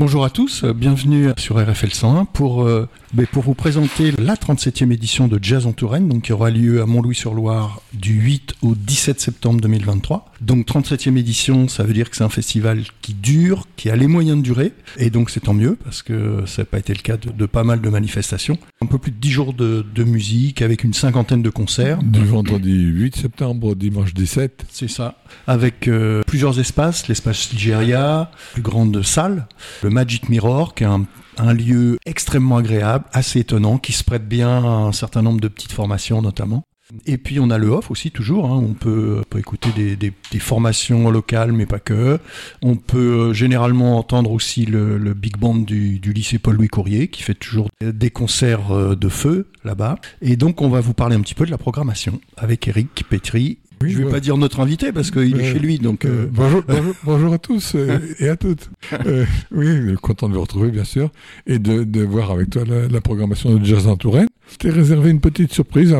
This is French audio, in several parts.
Bonjour à tous, euh, bienvenue sur RFL 101 pour, euh, pour vous présenter la 37e édition de Jazz en Touraine, donc qui aura lieu à Mont-Louis-sur-Loire du 8 au 17 septembre 2023. Donc 37e édition, ça veut dire que c'est un festival qui dure, qui a les moyens de durer, et donc c'est tant mieux parce que ça n'a pas été le cas de, de, pas mal de manifestations. Un peu plus de 10 jours de, de, musique avec une cinquantaine de concerts. Du vendredi 8 septembre au dimanche 17. C'est ça. Avec euh, plusieurs espaces, l'espace Ligéria, plus grande salle, le Magic Mirror, qui est un, lieu extrêmement agréable, assez étonnant, qui se prête bien à un certain nombre de petites formations notamment. Et puis on a le off aussi toujours, hein. on, peut, écouter des, formations locales mais pas que. On peut euh, généralement entendre aussi le, le big band du, du, lycée Paul-Louis Courrier qui fait toujours des concerts euh, de feu là-bas. Et donc on va vous parler un petit peu de la programmation avec Eric Petri oui, je ne vais pas dire notre invité parce qu'il euh, est chez lui. Donc euh... bonjour, bonjour, bonjour, à tous euh, et à toutes. Euh, oui, content de vous retrouver bien sûr et de, de voir avec toi la, la, programmation de Jazz en Touraine. Je t'ai réservé une petite surprise,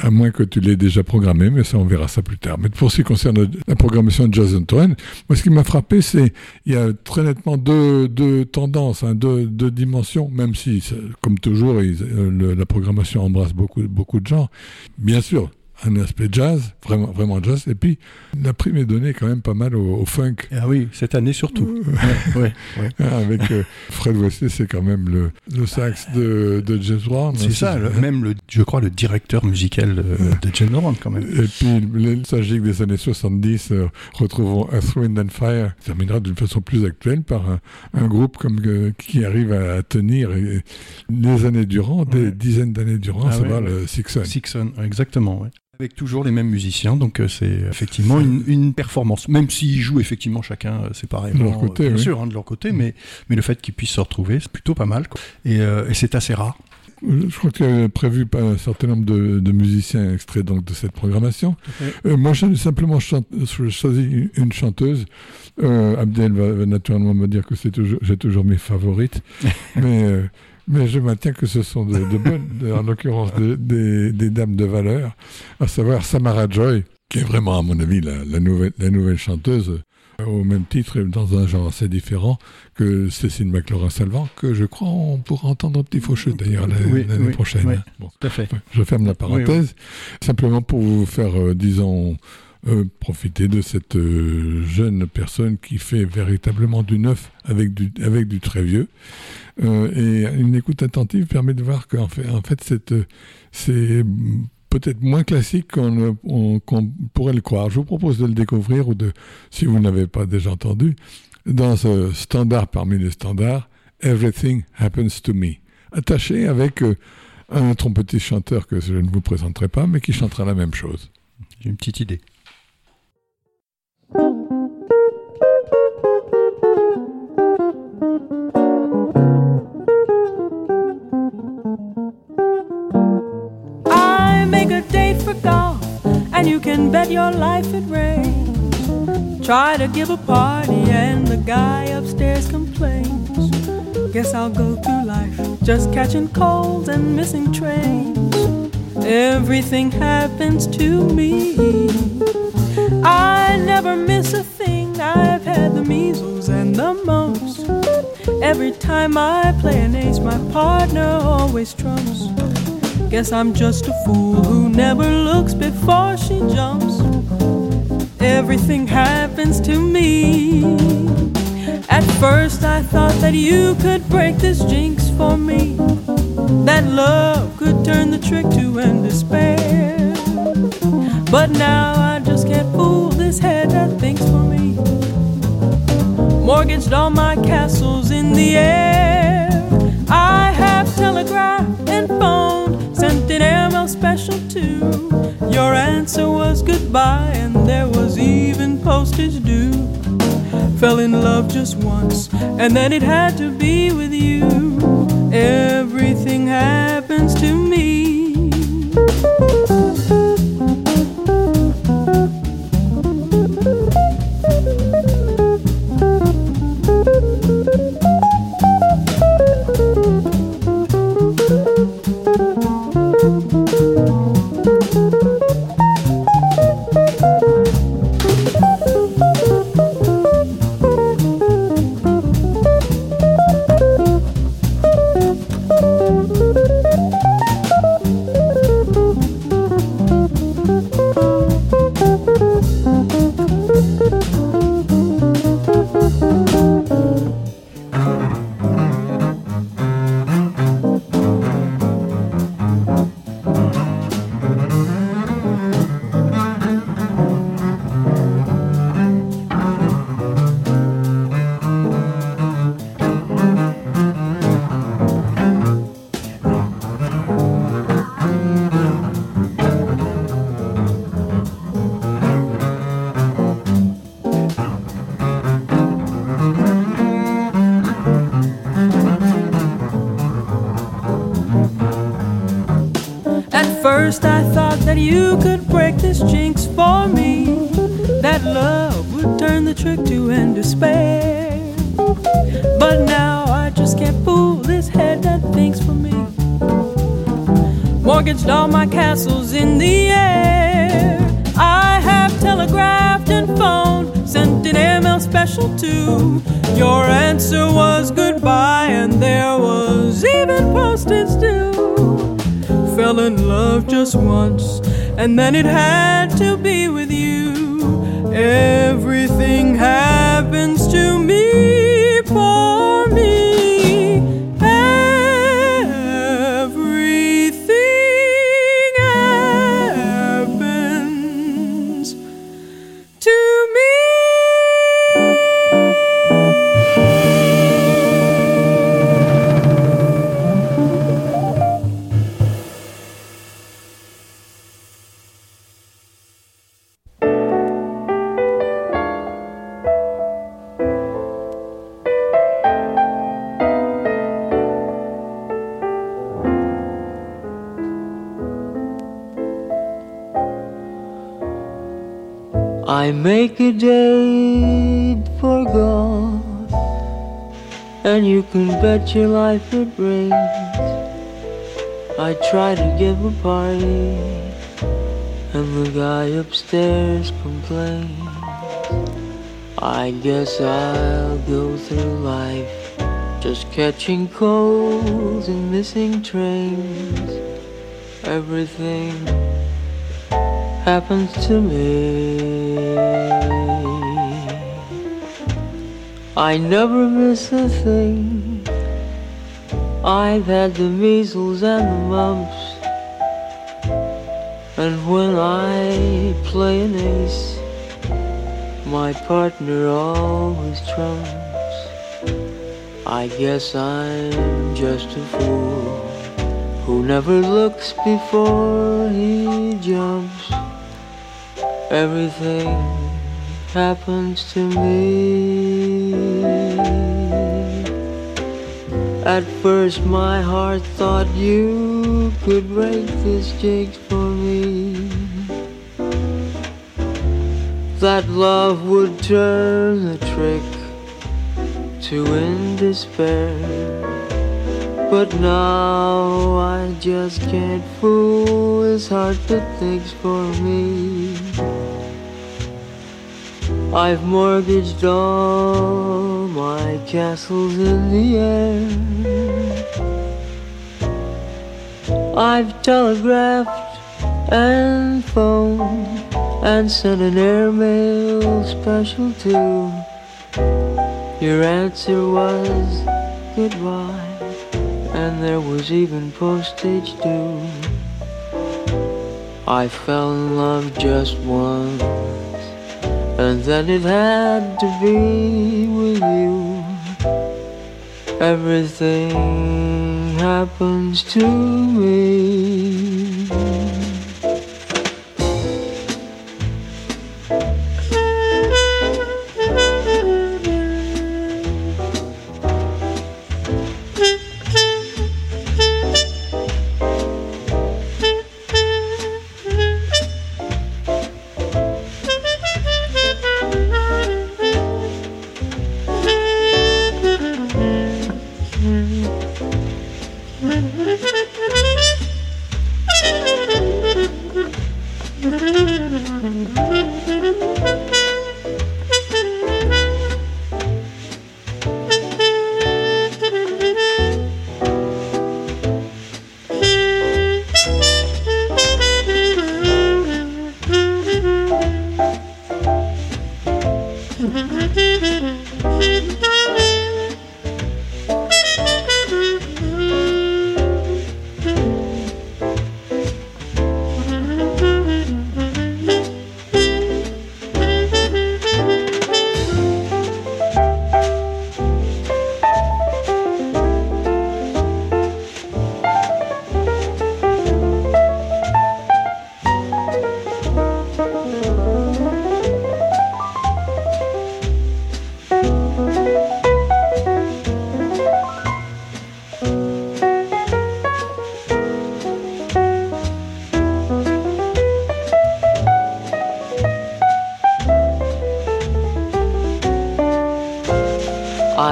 à moins que tu l'aies déjà programmé, mais ça on verra ça plus tard. Mais pour ce qui concerne la programmation de Jazz en Touraine, moi ce qui m'a frappé, c'est il y a très nettement deux, deux tendances, hein, deux, deux dimensions, même si comme toujours le, la programmation embrasse beaucoup, beaucoup de gens. Bien sûr, un aspect jazz, vraiment, vraiment jazz. Et puis, la prime est donnée quand même pas mal au, au funk. Ah oui, cette année surtout. ouais, ouais, ouais. Avec euh, Fred Wesley, c'est quand même le, le sax de, de James Brown. C'est ça, le, même, le, je crois, le directeur musical de, de James Brown quand même. Et puis, les nostalgiques des années 70 euh, retrouvons Earth, Wind and Fire, terminera d'une façon plus actuelle par un, un groupe comme, euh, qui arrive à, à tenir les années durant, des dizaines d'années durant, ah ça va, le Sixon. Sixon, exactement, ouais avec toujours les mêmes musiciens, donc euh, c'est effectivement une, une, performance, même s'ils jouent effectivement chacun euh, séparément, de leur côté, euh, bien oui. sûr, hein, de leur côté, mais, mais le fait qu'ils puissent se retrouver, c'est plutôt pas mal, quoi. et, et c'est assez rare. Je crois qu'il y a prévu un certain nombre de, de musiciens extraits donc de cette programmation. Okay. Euh, moi, j'ai simplement choisi une chanteuse. Euh, Abdel va, va, naturellement me dire que c'est toujours, j'ai toujours mes favorites, mais euh, mais je maintiens que ce sont de, de bonnes, de, en l'occurrence de, des, des, dames de valeur, à savoir Samara Joy, qui est vraiment, à mon avis, la, la, nouvelle, la nouvelle chanteuse, euh, au même titre, dans un genre assez différent que Cécile McLaurin-Salvant, que je crois on pourra entendre un petit faucheux d'ailleurs l'année oui, oui, prochaine. Oui, bon. Tout à fait. Je ferme la parenthèse, simplement pour vous faire, euh, disons, euh, profiter de cette euh, jeune personne qui fait véritablement du neuf avec du, avec du très vieux. Euh, et une écoute attentive permet de voir qu'en fait, en fait c'est peut-être moins classique qu'on qu pourrait le croire. Je vous propose de le découvrir ou de, si vous n'avez pas déjà entendu, dans ce standard parmi les standards, Everything Happens to Me, attaché avec euh, un trompettiste chanteur que je ne vous présenterai pas, mais qui chantera la même chose. J'ai une petite idée. You can bet your life it rains. Try to give a party, and the guy upstairs complains. Guess I'll go through life just catching colds and missing trains. Everything happens to me. I never miss a thing. I've had the measles and the mumps. Every time I play an ace, my partner always trumps. Guess I'm just a fool who never looks before she jumps. Everything happens to me. At first, I thought that you could break this jinx for me. That love could turn the trick to end despair. But now I just can't fool this head that thinks for me. Mortgaged all my castles in the air. I have telegraphed and phoned, an airmail special too. Your answer was goodbye, and there was even postage due. Fell in love just once, and then it had to be with you. Everything happens to me. First I thought that you could break this jinx for me. That love would turn the trick to end despair. But now I just can't fool this head that thinks for me. Mortgaged all my castles in the air. I have telegraphed and phoned, sent an airmail special too. Your answer was goodbye, and there was even postage due fell in love just once, and then it had to be with you. Everything happens to me bet your life it rains. I try to give a party, and the guy upstairs complains. I guess I'll go through life just catching colds and missing trains. Everything happens to me. I never miss a thing. I've had the measles and the mumps. And when I play an ace, my partner always trumps. I guess I'm just a fool who never looks before he jumps. Everything happens to me. At first, my heart thought you could break this jinx for me. That love would turn the trick to end despair. But now I just can't fool his heart that thinks for me. I've mortgaged all my castles in the air. I've telegraphed and phoned and sent an airmail special too. Your answer was goodbye and there was even postage due. I fell in love just once, and then it had to be with you. Everything happens to me.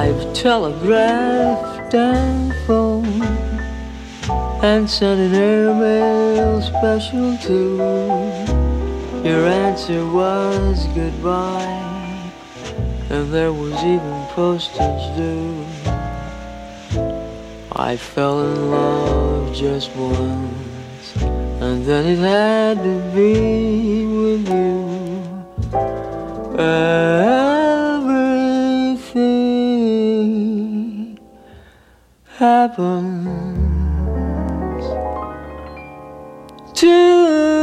I've telegraphed and phoned and sent an airmail special too. Your answer was goodbye, and there was even postage due. I fell in love just once, and then it had to be with you. Everything happens to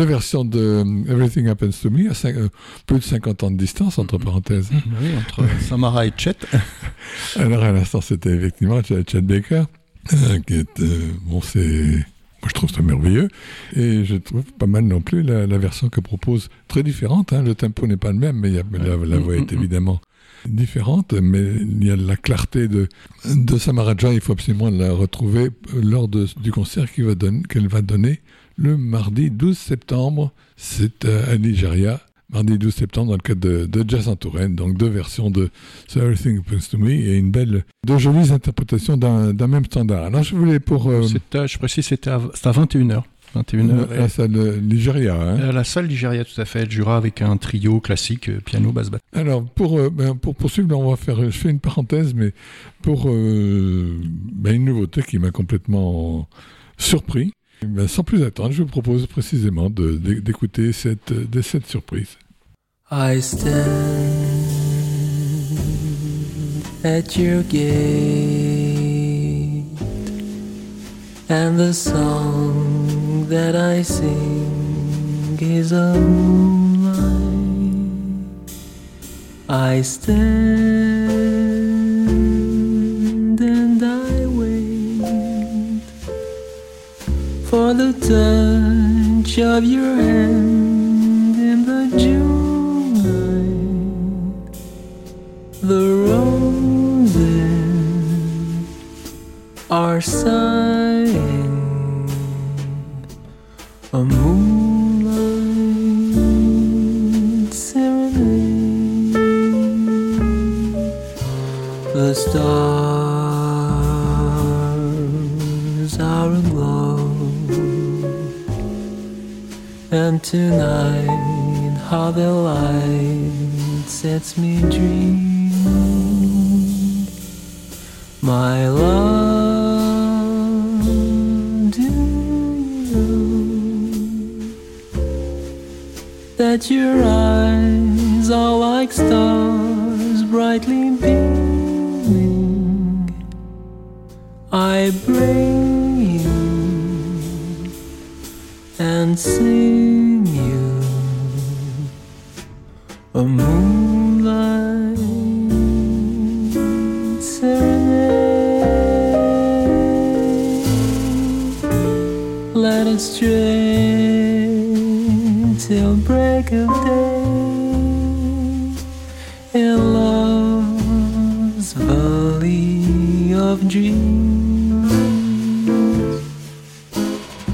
deux versions de euh, Everything Happens to Me, à cinq- euh, plus de 50 ans de distance, entre parenthèses. Oui, entre Samara et Chet. Alors, à l'instant, c'était effectivement Ch- Chet Baker, euh, qui est, euh, bon, c'est, moi, je trouve ça merveilleux. Et je trouve pas mal non plus la, la version que propose, très différente, hein. Le tempo n'est pas le même, mais il y a, la, la voix est évidemment différente, mais il y a la clarté de, de Samara Joy, il faut absolument la retrouver lors de- du concert va qu'elle va donner le mardi 12 septembre. C'est euh, à Nigeria, mardi 12 septembre, dans le cadre de, de Jazz en Touraine. Donc deux versions de So Everything Happens to Me et une belle, de jolies interprétations d'un même standard. Alors je voulais pour euh, à- je précise, c'était à, à 21h. 21h. la salle Nigeria. hein. À la salle Nigeria, tout à fait. Elle jouera avec un trio classique, euh, piano, basse, basse. Alors, pour, euh, ben, pour poursuivre, on va faire, je fais une parenthèse, mais pour euh, ben, une nouveauté qui m'a complètement surpris, sans plus attendre, je vous propose précisément d'écouter cette, de cette surprise. I stand at your gate, and the song that I sing is a moonlight. I stand for the touch of your hand in the June night. The roses are sighing a moonlight serenade. The stars And tonight, how the light sets me dreaming. My love, do you that your eyes are like stars brightly beaming. I bring and sing you a moonlight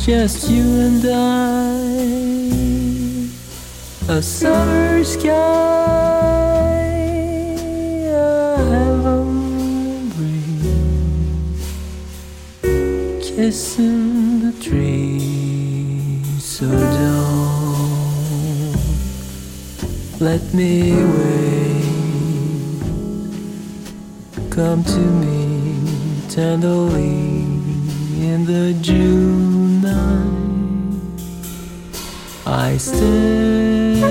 Just you and I, a summer sky, a heaven breeze, kissing the trees so don't let me wait. Come to me tenderly in the June night. I stand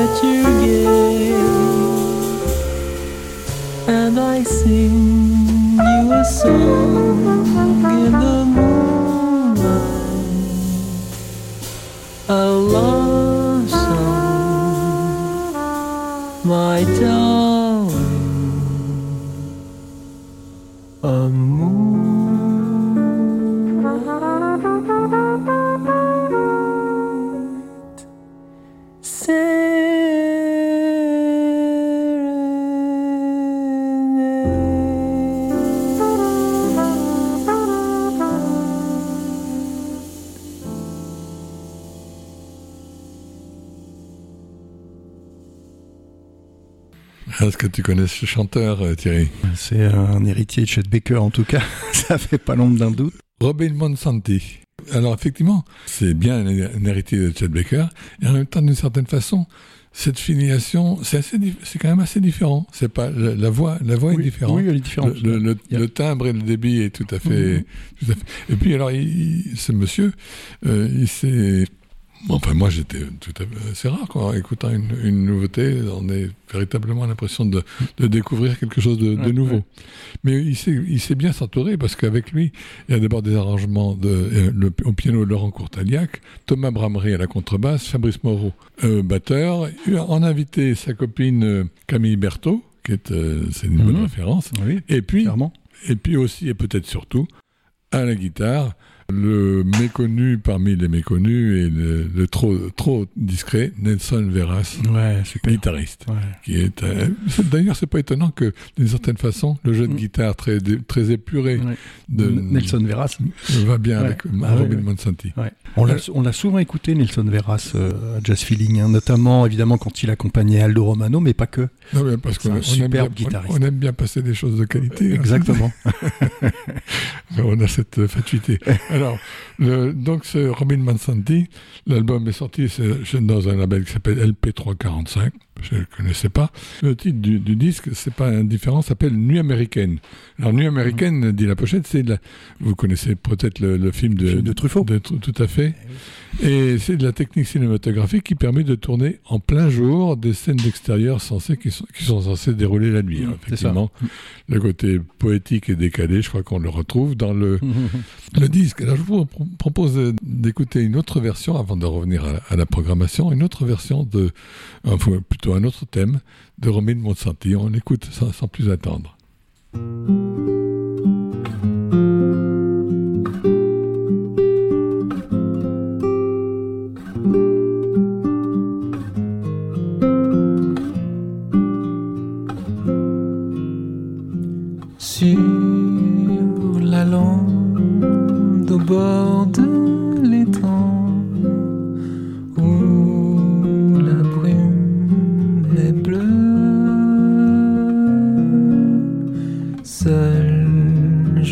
at your gate and I sing you a song Est-ce que tu connais ce chanteur, euh, Thierry? C'est un héritier de Chet Baker en tout cas, ça fait pas l'ombre d'un doute. Robin Monsanti. Alors effectivement, c'est bien un, héritier de Chet Baker, et en même temps, d'une certaine façon, cette filiation, c'est quand même assez différent. C'est pas la, la voix, la voix est différente. oui, elle est différente. Le, timbre et le débit est tout à fait, Mhm. tout à fait. Et puis alors, il, il- ce monsieur, euh, il s'est, enfin moi j'étais tout à fait, c'est rare quoi, en écoutant une, une nouveauté, on a véritablement l'impression de, de découvrir quelque chose de, de nouveau. ouais. Mais il sait bien s'entourer parce qu'avec lui, il y a d'abord des arrangements de, euh, le, au piano Laurent Courtaliac, Thomas Bramery à la contrebasse, Fabrice Moreau euh, batteur, en invité sa copine euh, Camille Berthaud, qui est, euh, c'est une bonne Mhm. référence, Oui, et puis, clairement. et puis aussi et peut-être surtout à la guitare, le méconnu parmi les méconnus et le, le trop trop discret Nelson Veras, Ouais, guitariste Ouais. qui est euh, d'ailleurs c'est pas étonnant que d'une certaine façon le jeu de Mm. guitare très très épuré Ouais. de Nelson Veras. va bien Ouais. avec Ah, Robin. Monsanti. Ouais. On l'a souvent écouté, Nelson Veras, euh, à Jazz Feeling, hein, notamment évidemment quand il accompagnait Aldo Romano, mais pas que. Non, mais parce C'est qu'on un on aime, superbe bien, guitariste. on, on aime bien passer des choses de qualité. hein. Exactement. on a cette fatuité. Alors, le- donc ce Robin Monsanti, l'album est sorti dans un label qui s'appelle LP345. Je ne connaissais pas. Le titre du, du disque, c'est pas indifférent, s'appelle Nuit américaine. Alors, Nuit américaine, dit la pochette, c'est de la... Vous connaissez peut-être le, le film de, Le film de Truffaut. de tout à fait. Et c'est de la technique cinématographique qui permet de tourner en plein jour des scènes d'extérieur censées qui sont, qui sont censées dérouler la nuit. Mmh, c'est ça. effectivement, le côté poétique et décalé, je crois qu'on le retrouve dans le, le disque. Alors, je vous pro- propose d'écouter une autre version avant de revenir à, à la programmation, une autre version de, enfin, plutôt un autre thème de Romain Monsanti. On l'écoute sans, sans plus attendre. Sur la au bord de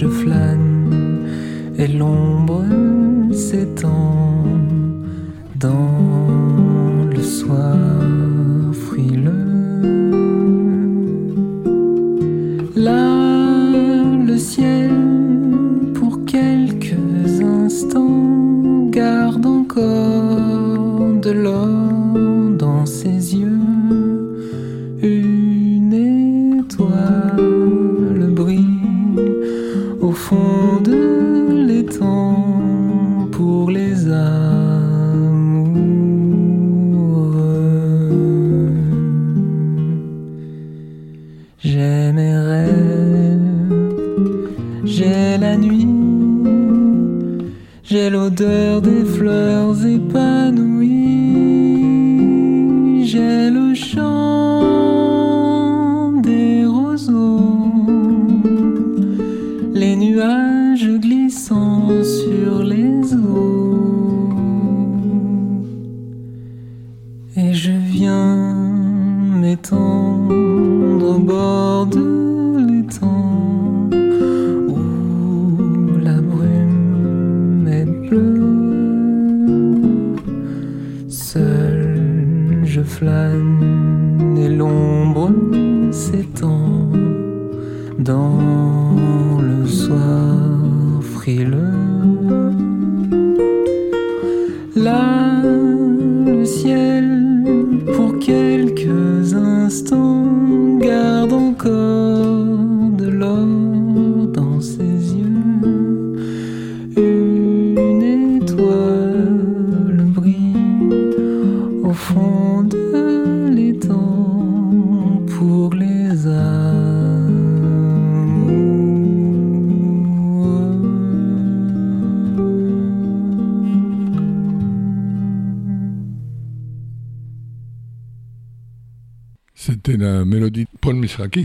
je flâne et l'ombre s'étend dans le soir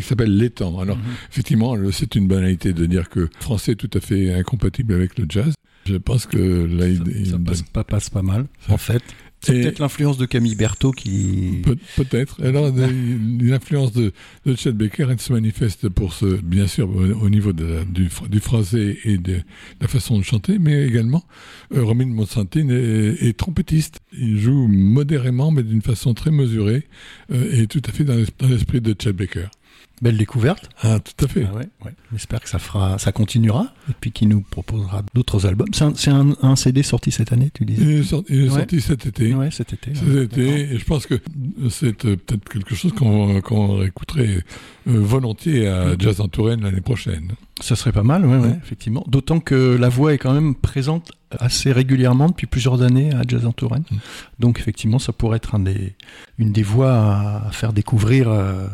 s'appelle L'étang. Alors, effectivement, le- c'est une banalité de dire que le français est tout à fait incompatible avec le jazz. Je pense que là, Ça, il ça donne- passe, pas, passe pas mal, en fait. C'est peut-être l'influence de Camille Berthaud qui. Peut- Peut-être. Alors, l'influence de, de Chet Baker, elle se manifeste pour ce, bien sûr, au, au niveau de du, du français et de la façon de chanter, mais également, euh, Romain Monsantine est, est trompettiste. Il joue modérément, mais d'une façon très mesurée, euh, et tout à fait dans l'esprit de Chet Baker. Belle découverte. Ah, tout à fait. Ah ouais, ouais. J'espère que ça fera, ça continuera et puis qu'il nous proposera d'autres albums. C'est un, c'est un- un CD sorti cette année, tu Il disais. est sorti, il est Ouais. sorti cet été. Ouais, cet été. Cet été, et je pense que c'est euh, peut-être quelque chose qu'on qu'on écouterait euh, volontiers à Jazz en Touraine l'année prochaine. Ça serait pas mal, ouais, ouais, effectivement. D'autant que la voix est quand même présente assez régulièrement depuis plusieurs années à Jazz en Touraine. Mm. Donc effectivement, ça pourrait être un des, une des voix à, à faire découvrir euh,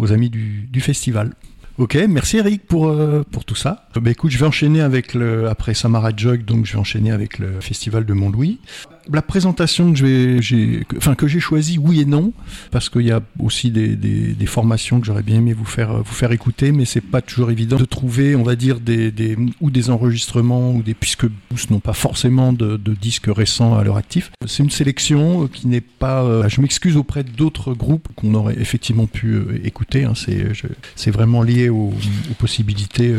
aux amis du, du festival. Ok, merci Eric pour, euh, pour tout ça. Euh, bah, écoute, je vais enchaîner avec le, après Samara Jog, donc je vais enchaîner avec le festival de Montlouis. La présentation que j'ai, enfin que j'ai choisi, oui et non, parce qu'il y a aussi des, formations que j'aurais bien aimé vous faire, vous faire écouter, mais c'est pas toujours évident de trouver, on va dire, ou des enregistrements ou des puisque tous n'ont pas forcément de, disques récents à leur actif. C'est une sélection euh, qui n'est pas. euh, je m'excuse auprès d'autres groupes qu'on aurait effectivement pu euh, écouter. hein, c'est, vraiment lié aux, possibilités.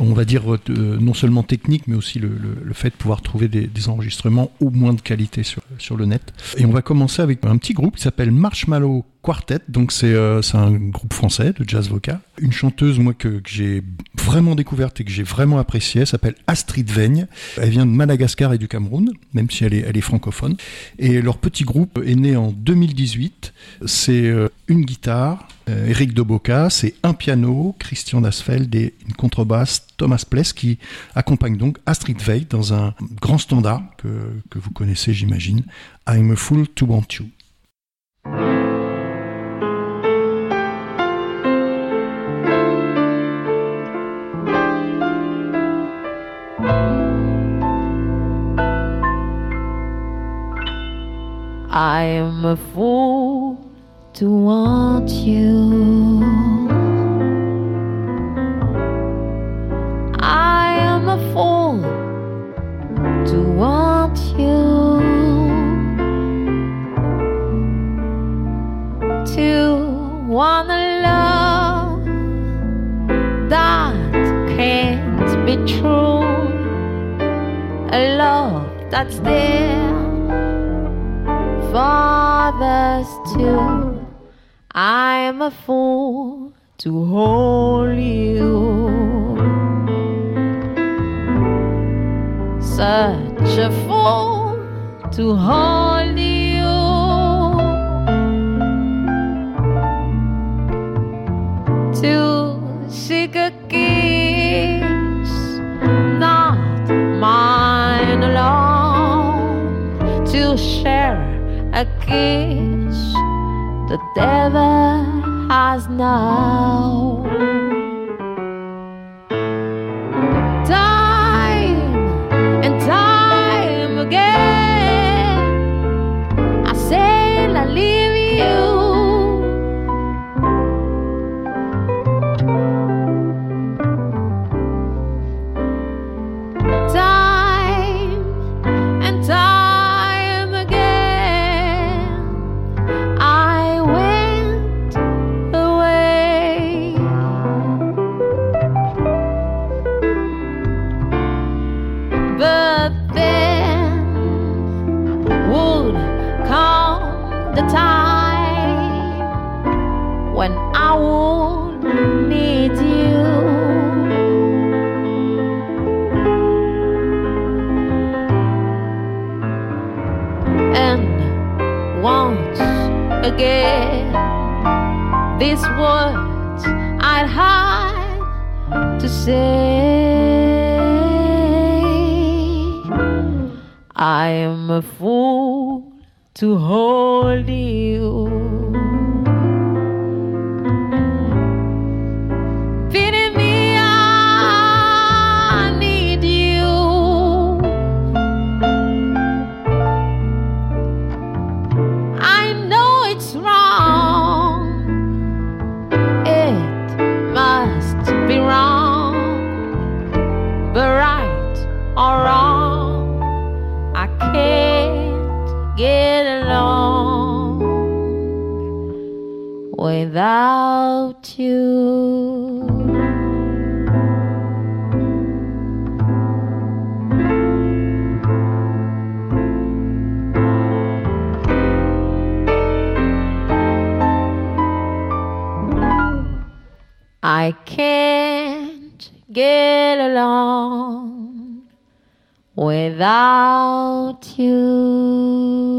On va dire euh, non seulement techniques, mais aussi le, le- le fait de pouvoir trouver des, des enregistrements au moins de qualité sur, sur le net. Et on va commencer avec un petit groupe qui s'appelle Marshmallow Quartet. Donc c'est euh, un groupe français de jazz vocal. Une chanteuse moi que, que j'ai vraiment découverte et que j'ai vraiment appréciée, elle s'appelle Astrid Veigne. Elle vient de Madagascar et du Cameroun, même si elle est, elle est francophone. Et leur petit groupe est né en 2018. C'est euh, une guitare, euh, Eric Doboka, c'est un piano, Christian Dasfeld et une contrebasse, Thomas Pless, qui accompagne donc Astrid Veil dans un grand standard que, que vous connaissez, j'imagine, I'm a Fool to Want You. I am a fool to want you. I am a fool to want you. To want a love that can't be true. A love that's there Fathers too, I'm a fool to hold you. Such a fool to hold you. To seek a kiss, not mine alone. To share a kiss the devil has now. Say. I am a fool to hold without you. I can't get along without you.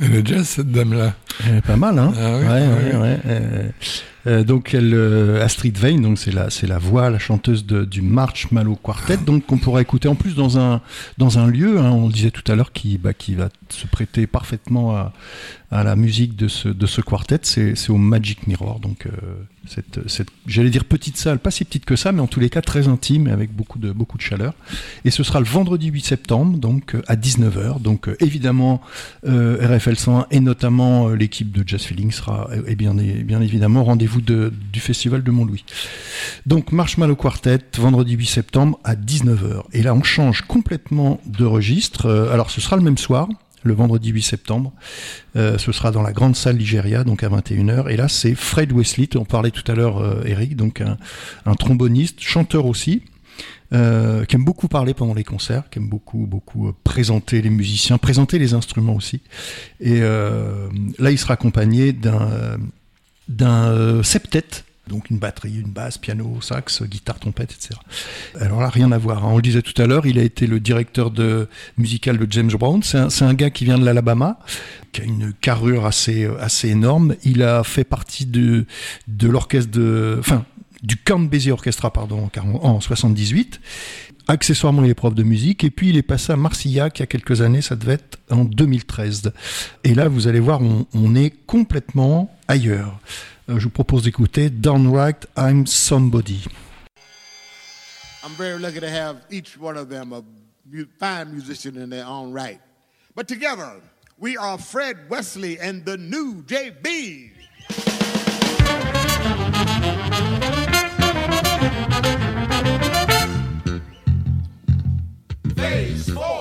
Elle est jazz, cette dame-là. Est pas mal, hein Ah oui, Ouais, ah ouais, oui. ouais, euh, euh, donc elle, euh, Astrid Vane, donc c'est la, c'est la voix, la chanteuse de, du Marshmallow Quartet, donc qu'on pourra écouter en plus dans un dans un lieu. hein, on le disait tout à l'heure qui bah, qui va se prêter parfaitement à, à la musique de ce de ce quartet. C'est c'est au Magic Mirror, donc euh, cette cette j'allais dire petite salle, pas si petite que ça, mais en tous les cas très intime et avec beaucoup de beaucoup de chaleur. Et ce sera le vendredi 8 septembre, donc euh, à 19h. Donc euh, évidemment euh, RFL 101 et notamment euh, l'équipe de Jazz Feeling sera bien, et bien évidemment rendez-vous de- du festival de Montlouis. Donc Marshmallow Quartet, vendredi 8 septembre à 19h. Et là on change complètement de registre. Euh, alors ce sera le même soir. Le vendredi 8 septembre, Euh, ce sera dans la grande salle Ligéria, donc à 21h. Et là, c'est Fred Wesley, on parlait tout à l'heure, euh, Eric, donc un tromboniste, chanteur aussi, euh, qui aime beaucoup parler pendant les concerts, qui aime beaucoup, beaucoup euh, présenter les musiciens, présenter les instruments aussi. Et euh, là, il sera accompagné d'un d'un euh, septet, donc une batterie, une basse, piano, sax, guitare, trompette, etc. Alors là, rien à voir. hein. On le disait tout à l'heure, il a été le directeur de, musical de James Brown. C'est un, gars qui vient de l'Alabama, qui a une carrure assez, assez énorme. Il a fait partie de, de l'orchestre de, du Count Basie Orchestra, pardon, en 40 en 78. Accessoirement, il est prof de musique. Et puis, il est passé à Marcillac il y a quelques années. Ça devait être en 2013. Et là, vous allez voir, on, on est complètement ailleurs. Euh, je vous propose d'écouter Downright I'm Somebody. I'm very lucky to have each one of them a fine musician in their own right. But together, we are Fred Wesley and the new JB. days four.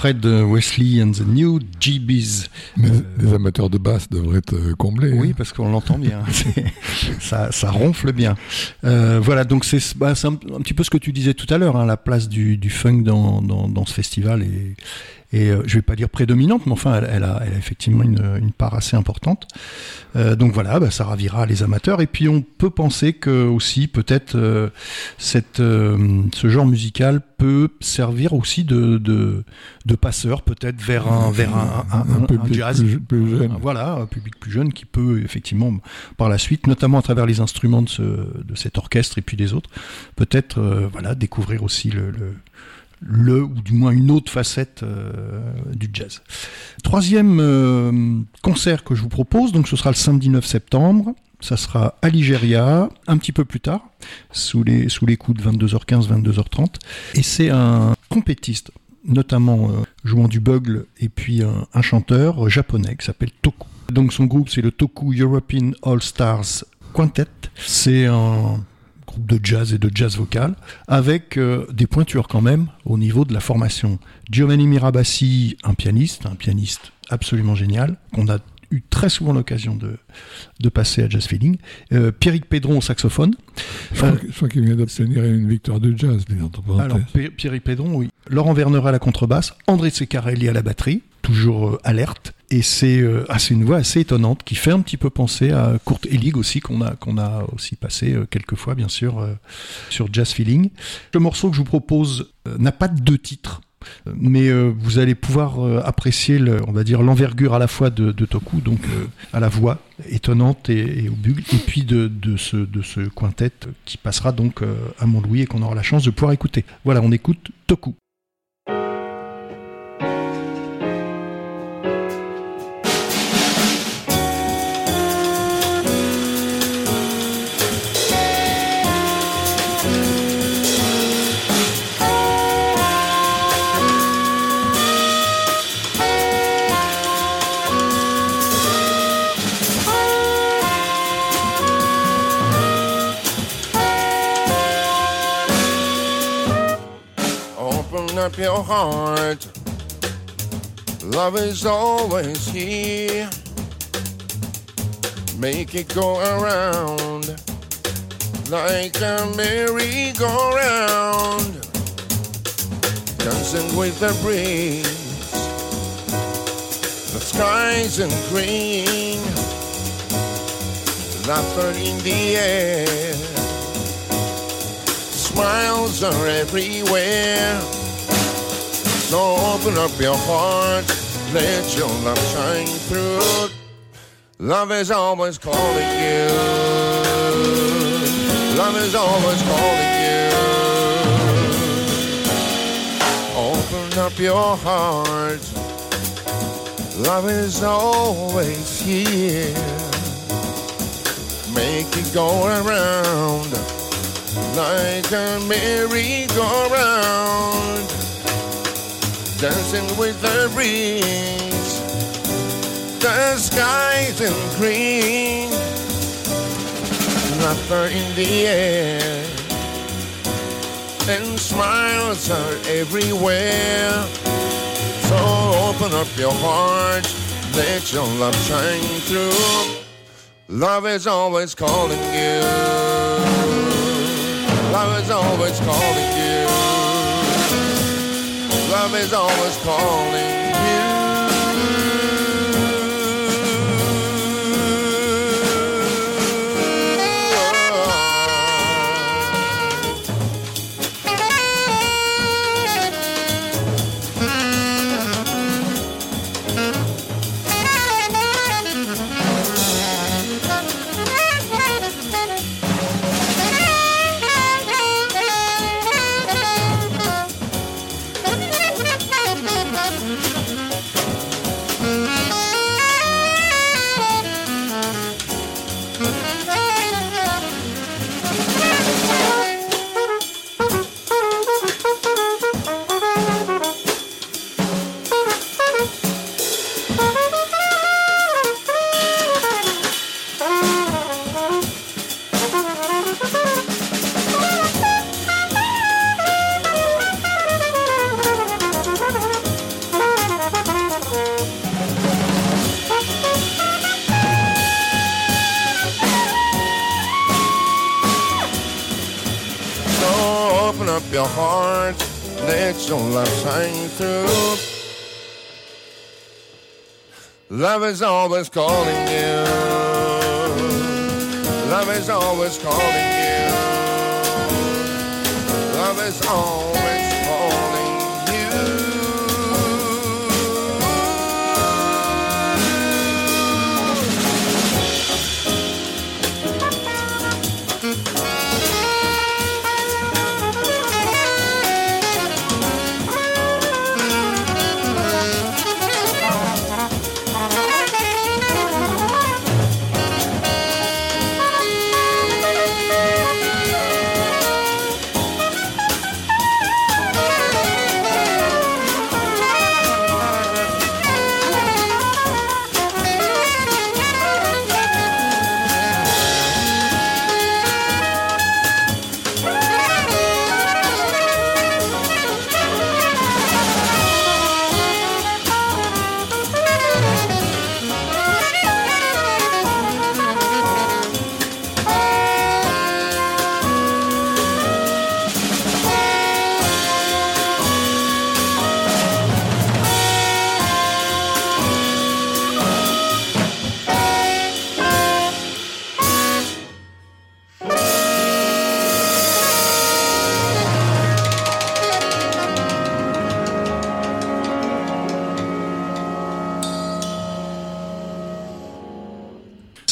Fred Wesley and the New GBs. Mais les amateurs de basse devraient être euh, comblés. Oui, hein. parce qu'on l'entend bien. Ça, ça ronfle bien. Euh, voilà, donc c'est bah, un, un petit peu ce que tu disais tout à l'heure, hein, la place du, du funk dans, dans, dans ce festival est, et euh, je vais pas dire prédominante, mais enfin, elle, elle a, elle a effectivement une, une part assez importante. Euh, donc voilà, bah, ça ravira les amateurs. Et puis on peut penser que aussi peut-être euh, cette, euh, ce genre musical peut servir aussi de, de, de passeur peut-être vers un, vers un, un, Un un plus- jazz plus- plus jeune. Voilà, un public plus jeune qui peut effectivement par la suite, notamment à travers les instruments de, ce, de cet orchestre et puis des autres, peut-être euh, voilà découvrir aussi le, le le ou du moins une autre facette euh, du jazz. Troisième euh, concert que je vous propose, donc ce sera le samedi 9 septembre. Ça sera à l'Igéria, un petit peu plus tard, sous les, sous les coups de 22h15, 22h30. Et c'est un compétiste, notamment euh, jouant du bugle, et puis un, un chanteur japonais qui s'appelle Toku. Donc son groupe, c'est le Toku European All Stars Quintet. C'est un groupe de jazz et de jazz vocal, avec euh, des pointures quand même au niveau de la formation. Giovanni Mirabassi, un pianiste, un pianiste absolument génial, qu'on a eu très souvent l'occasion de, de passer à Jazz Feeling. Euh, Pierrick Pédron au saxophone. Je crois, Euh, qu'il vient d'obtenir une victoire de jazz, entre parenthèses. Alors, Pierrick Pédron, oui. Laurent Verneret à la contrebasse, André Secarelli à la batterie, toujours euh, alerte. Et c'est euh, ah, une voix assez étonnante qui fait un petit peu penser à Kurt Ellig aussi, qu'on a, a aussi passé euh, quelques fois, bien sûr, euh, sur Jazz Feeling. Le morceau que je vous propose euh, n'a pas de deux titres. Mais vous allez pouvoir apprécier, on va dire, l'envergure à la fois de, Toku, donc à la voix étonnante et, au bugle, et puis de, de ce, de ce quintet qui passera donc à Montlouis et qu'on aura la chance de pouvoir écouter. Voilà, on écoute Toku. Heart. Love is always here. Make it go around like a merry-go-round. Dancing with the breeze. The skies in green. Laughter in the air smiles are everywhere. So open up your heart, let your love shine through. Love is always calling you. Love is always calling you. Open up your heart. Love is always here. Make it go around like a merry-go-round, dancing with the breeze. The skies in green, laughter in the air, and smiles are everywhere. So open up your heart, let your love shine through. Love is always calling you. Love is always calling you. Love is always calling Love is always calling you. Love is always calling you. Love is always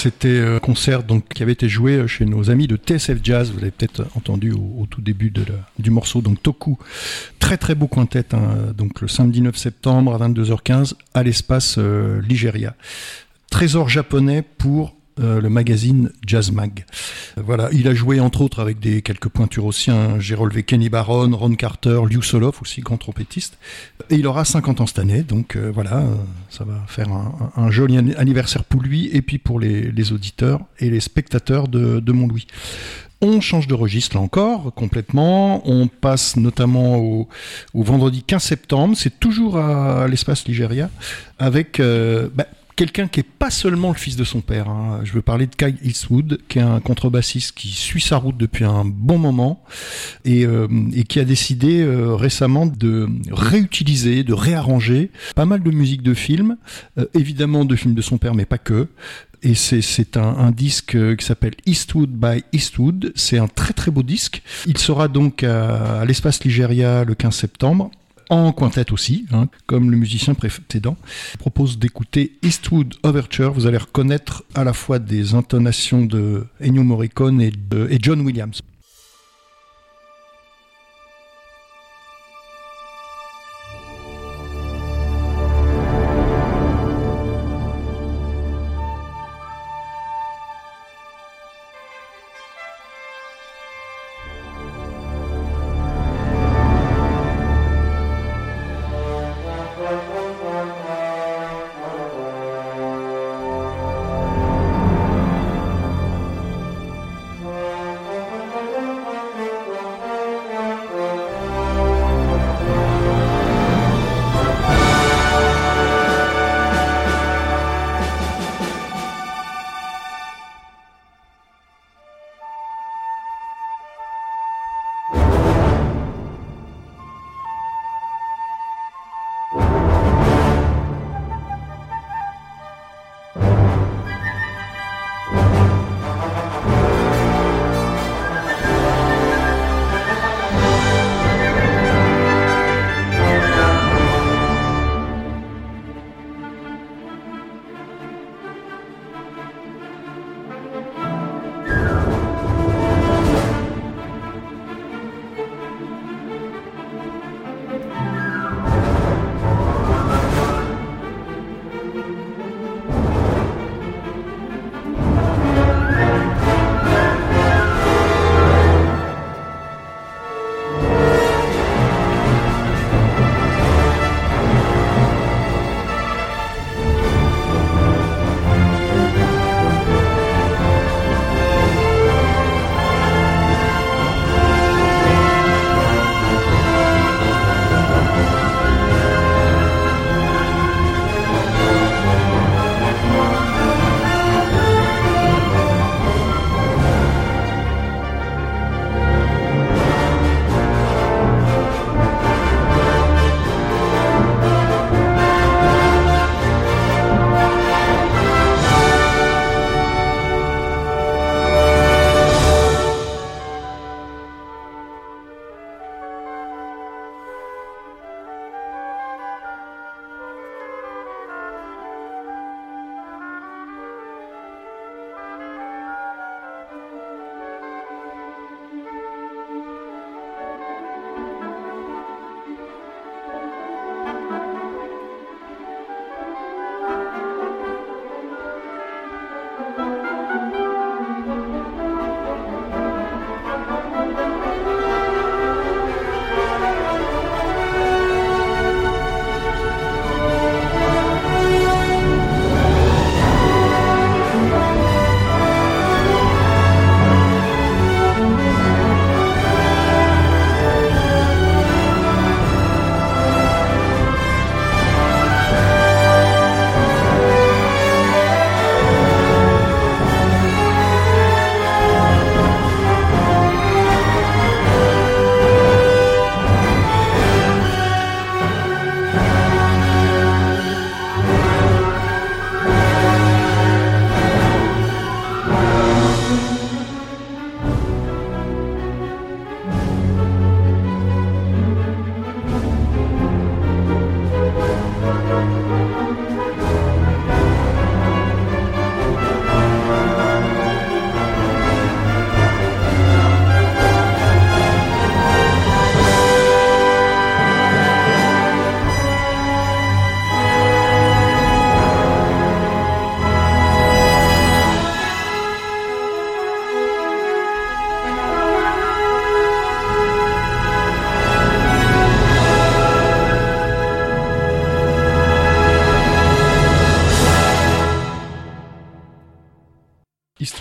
C'était un concert donc, qui avait été joué chez nos amis de TSF Jazz. Vous l'avez peut-être entendu au, tout début du morceau, donc Toku. Très très beau quintet, hein, donc le samedi 9 septembre à 22h15 à l'espace euh, Ligéria. Trésor japonais pour euh, le magazine Jazz Mag. Euh, Voilà, il a joué entre autres avec des quelques pointures hein. J'ai relevé Kenny Barron, Ron Carter, Liu Soloff aussi, grand trompettiste. Et il aura 50 ans cette année, donc euh, voilà, ça va faire un, joli anni- anniversaire pour lui et puis pour les, auditeurs et les spectateurs de, de Montlouis. On change de registre là encore complètement. On passe notamment au, vendredi 15 septembre. C'est toujours à, l'espace Ligéria avec bah, quelqu'un qui est pas seulement le fils de son père. hein. Je veux parler de Kyle Eastwood, qui est un contrebassiste qui suit sa route depuis un bon moment et, euh, et qui a décidé euh, récemment de réutiliser, de réarranger pas mal de musique de films, euh, évidemment de films de son père, mais pas que. Et c'est, c'est un, un disque euh, qui s'appelle Eastwood by Eastwood. C'est un très très beau disque. Il sera donc à, à l'espace Ligéria le 15 septembre. En quintette aussi, hein, comme le musicien précédent. Propose d'écouter Eastwood Overture. Vous allez reconnaître à la fois des intonations de Ennio Morricone et, de, et John Williams.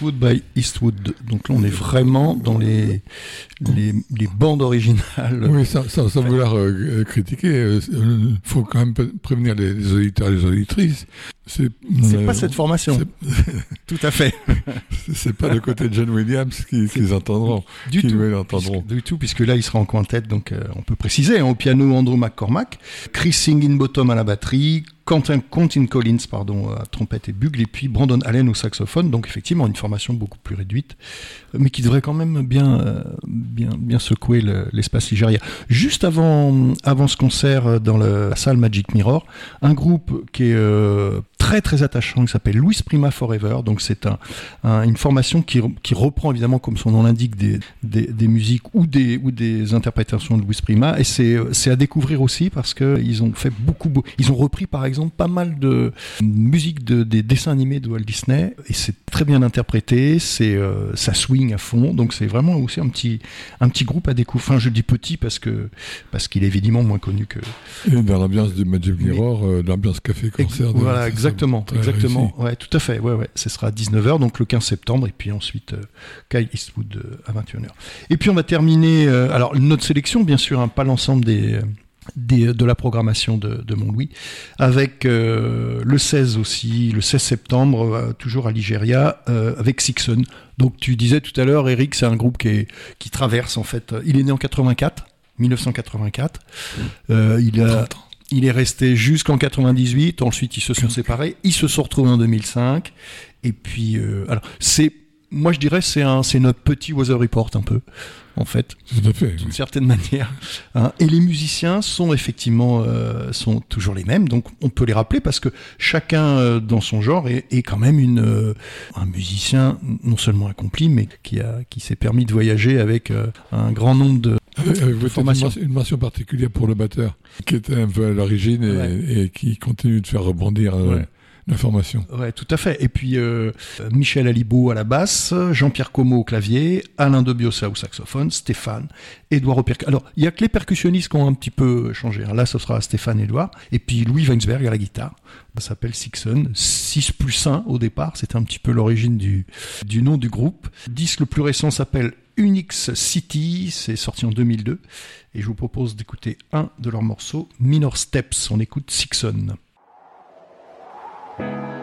Eastwood by Eastwood. Donc là, on est vraiment dans les, les, les bandes originales. Oui, sans, sans, sans vouloir euh, critiquer, il faut quand même prévenir les, les auditeurs et les auditrices. C'est pas cette formation. Tout à fait. c'est pas le côté de John Williams qu'ils qui entendront. Du qui tout. entendront. Puisque, du tout, puisque là, il sera en quintette, donc euh, on peut préciser. Hein, au piano, Andrew McCormack, Chris Singin-Bottom à la batterie, Quentin, Quentin Collins pardon, à trompette et bugle, et puis Brandon Allen au saxophone. Donc effectivement, une formation beaucoup plus réduite, mais qui devrait quand même bien, euh, bien, bien secouer l'espace Ligéria. Juste avant, avant ce concert dans le, la salle Magic Mirror, un groupe qui est euh, très très attachant qui s'appelle Louis Prima Forever. Donc c'est un, une formation qui, qui, reprend évidemment, comme son nom l'indique, des, des, des, musiques ou des, ou des interprétations de Louis Prima. Et c'est à découvrir aussi parce qu'ils ont fait beaucoup, ils ont repris par exemple pas mal de musique de, des dessins animés de Walt Disney et c'est très bien interprété, c'est euh, ça swing à fond, donc c'est vraiment aussi un petit un petit groupe à découvrir. Enfin, je dis petit parce que parce qu'il est évidemment moins connu que. Et dans l'ambiance du Magic Mirror, euh, l'ambiance café concert. Voilà, exactement, exactement. Réussi. Ouais, tout à fait. Ouais, ouais. Ce sera à 19h, donc le 15 septembre, et puis ensuite euh, Kyle Eastwood euh, à 21h. Et puis on va terminer. Euh, alors notre sélection, bien sûr, hein, pas l'ensemble des des, de la programmation de, de Montlouis, avec euh, le 16 aussi, le 16 septembre, euh, toujours à Ligéria, euh, avec Sixon. Donc tu disais tout à l'heure, Eric, c'est un groupe qui, est, qui traverse en fait. Il est né en 84, 1984. Mmh. il a. Il est resté jusqu'en 98, ensuite ils se sont séparés, ils se sont retrouvés en 2005, et puis, alors, c'est, moi je dirais, c'est un, c'est notre petit Weather Report un peu en fait, d'une certaine manière. Hein. Et les musiciens sont effectivement euh, sont toujours les mêmes, donc on peut les rappeler parce que chacun euh, dans son genre est, est quand même une euh, un musicien non seulement accompli, mais qui a qui s'est permis de voyager avec un grand nombre de avec formation. Une mention particulière pour le batteur, qui était un peu à l'origine et, ouais. et, qui continue de faire rebondir. Ouais l'information. Ouais, tout à fait. Et puis euh, Michel Alibaud à la basse, Jean-Pierre Como au clavier, Alain Debiosa au saxophone, Stéphane, Édouard au. Alors, il y a que les percussionnistes qui ont un petit peu changé. Là, ce sera Stéphane Édouard. Et puis Louis Weinsberg à la guitare. Ça s'appelle Sixon. 6 plus 1 au départ. C'était un petit peu l'origine du, du nom du groupe. disque le plus récent s'appelle Unix City. C'est sorti en 2002. Et je vous propose d'écouter un de leurs morceaux, Minor Steps. On écoute Sixon. Thank you.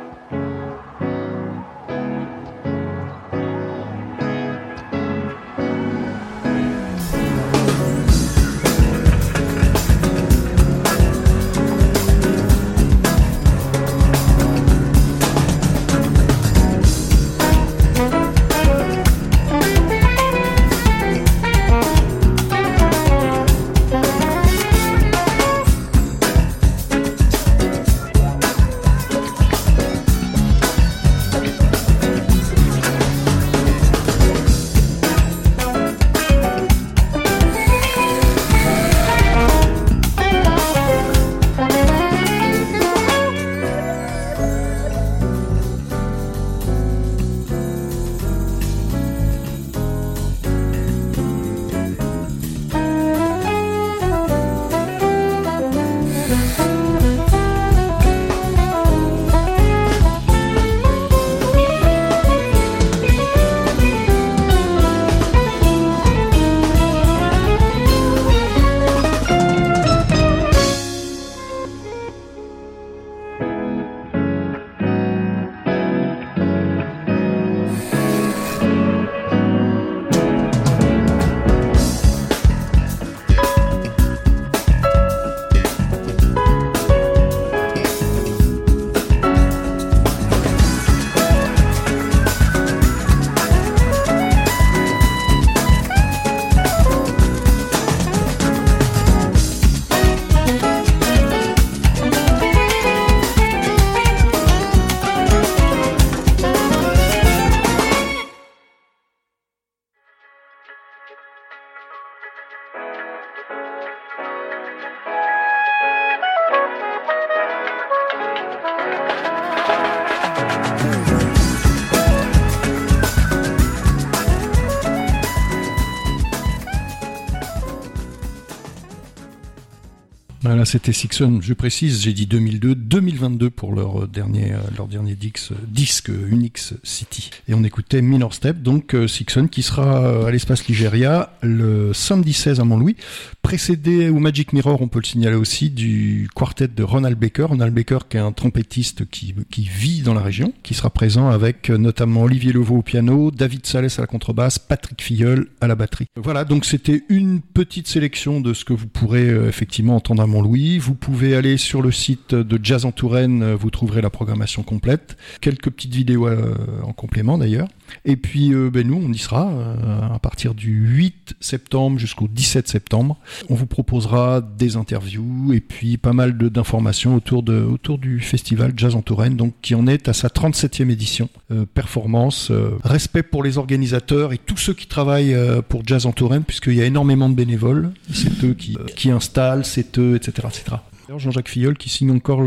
Voilà, c'était Sixon. Je précise, j'ai dit 2002, 2022 pour leur euh, dernier, euh, leur dernier euh, disque Unix City. Et on écoutait Minor Step, donc Sixon qui sera à l'espace Ligéria le samedi 16 à Montlouis, précédé au Magic Mirror, on peut le signaler aussi, du quartet de Ronald Baker. Ronald Baker qui est un trompettiste qui, vit dans la région, qui sera présent avec notamment Olivier Levaux au piano, David Salès à la contrebasse, Patrick Filleul à la batterie. Voilà, donc c'était une petite sélection de ce que vous pourrez effectivement entendre à Montlouis. Vous pouvez aller sur le site de Jazz en Touraine, vous trouverez la programmation complète. Quelques petites vidéos euh, en complément d'ailleurs. Et puis euh, ben, nous, on y sera euh, à partir du 8 septembre jusqu'au 17 septembre. On vous proposera des interviews et puis pas mal d'informations autour, autour du festival Jazz en Touraine, donc qui en est à sa 37e édition. Euh, performance, respect pour les organisateurs et tous ceux qui travaillent pour Jazz en Touraine, puisqu'il y a énormément de bénévoles. C'est eux qui, qui installent, c'est eux, etc. etc. Jean-Jacques Filleul qui signe encore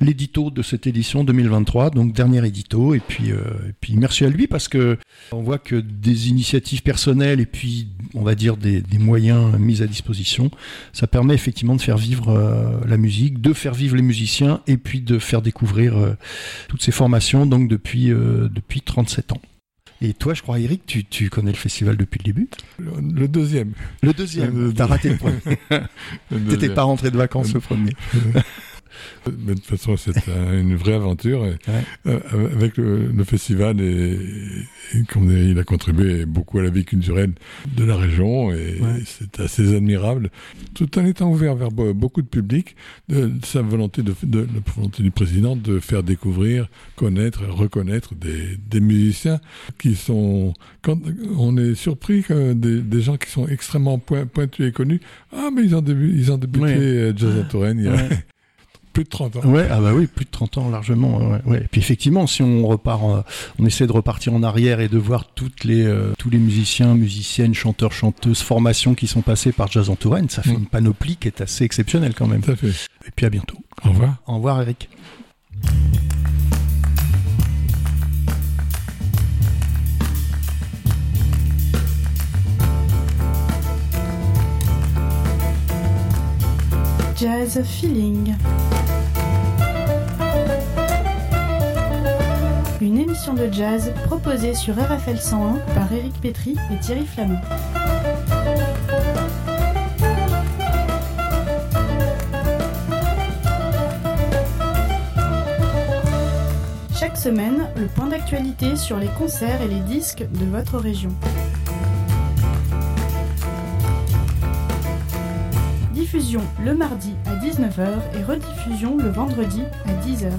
l'édito de cette édition 2023, donc dernier édito. Et puis, euh, et puis merci à lui parce que on voit que des initiatives personnelles et puis on va dire des, moyens mis à disposition, ça permet effectivement de faire vivre euh, la musique, de faire vivre les musiciens et puis de faire découvrir euh, toutes ces formations donc depuis depuis 37 ans. Et toi, je crois, Eric, tu, tu connais le festival depuis le début Le, le deuxième. Le deuxième. T'as raté le premier. T'étais pas rentré de vacances le premier. Mais de toute façon, c'est un- une vraie aventure. Et, euh, avec le, le festival, et, et comme il a contribué beaucoup à la vie culturelle de la région, et Ouais. c'est assez admirable. Tout en étant ouvert vers be- beaucoup de public, de, de sa volonté, de, de, la volonté du président de faire découvrir, connaître, reconnaître des, des musiciens qui sont. Quand on est surpris que des, des gens qui sont extrêmement point- pointus et connus, ah mais ils ont, débu- ils ont débuté euh, Jazz en Touraine il y a Ouais. Plus de 30 ans. Ouais, ah bah oui, plus de 30 ans largement. Ouais, ouais. Et puis effectivement, si on repart, euh, on essaie de repartir en arrière et de voir toutes les, euh, tous les musiciens, musiciennes, chanteurs, chanteuses, formations qui sont passés par Jazz en Touraine, ça fait Mm. une panoplie qui est assez exceptionnelle quand même. Fait. Et puis à bientôt. Au revoir. Au revoir Eric. Jazz Feeling. Une émission de jazz proposée sur RFL 101 par Eric Petry et Thierry Flamand. Chaque semaine, le point d'actualité sur les concerts et les disques de votre région. Diffusion le mardi à 19h et rediffusion le vendredi à 10h.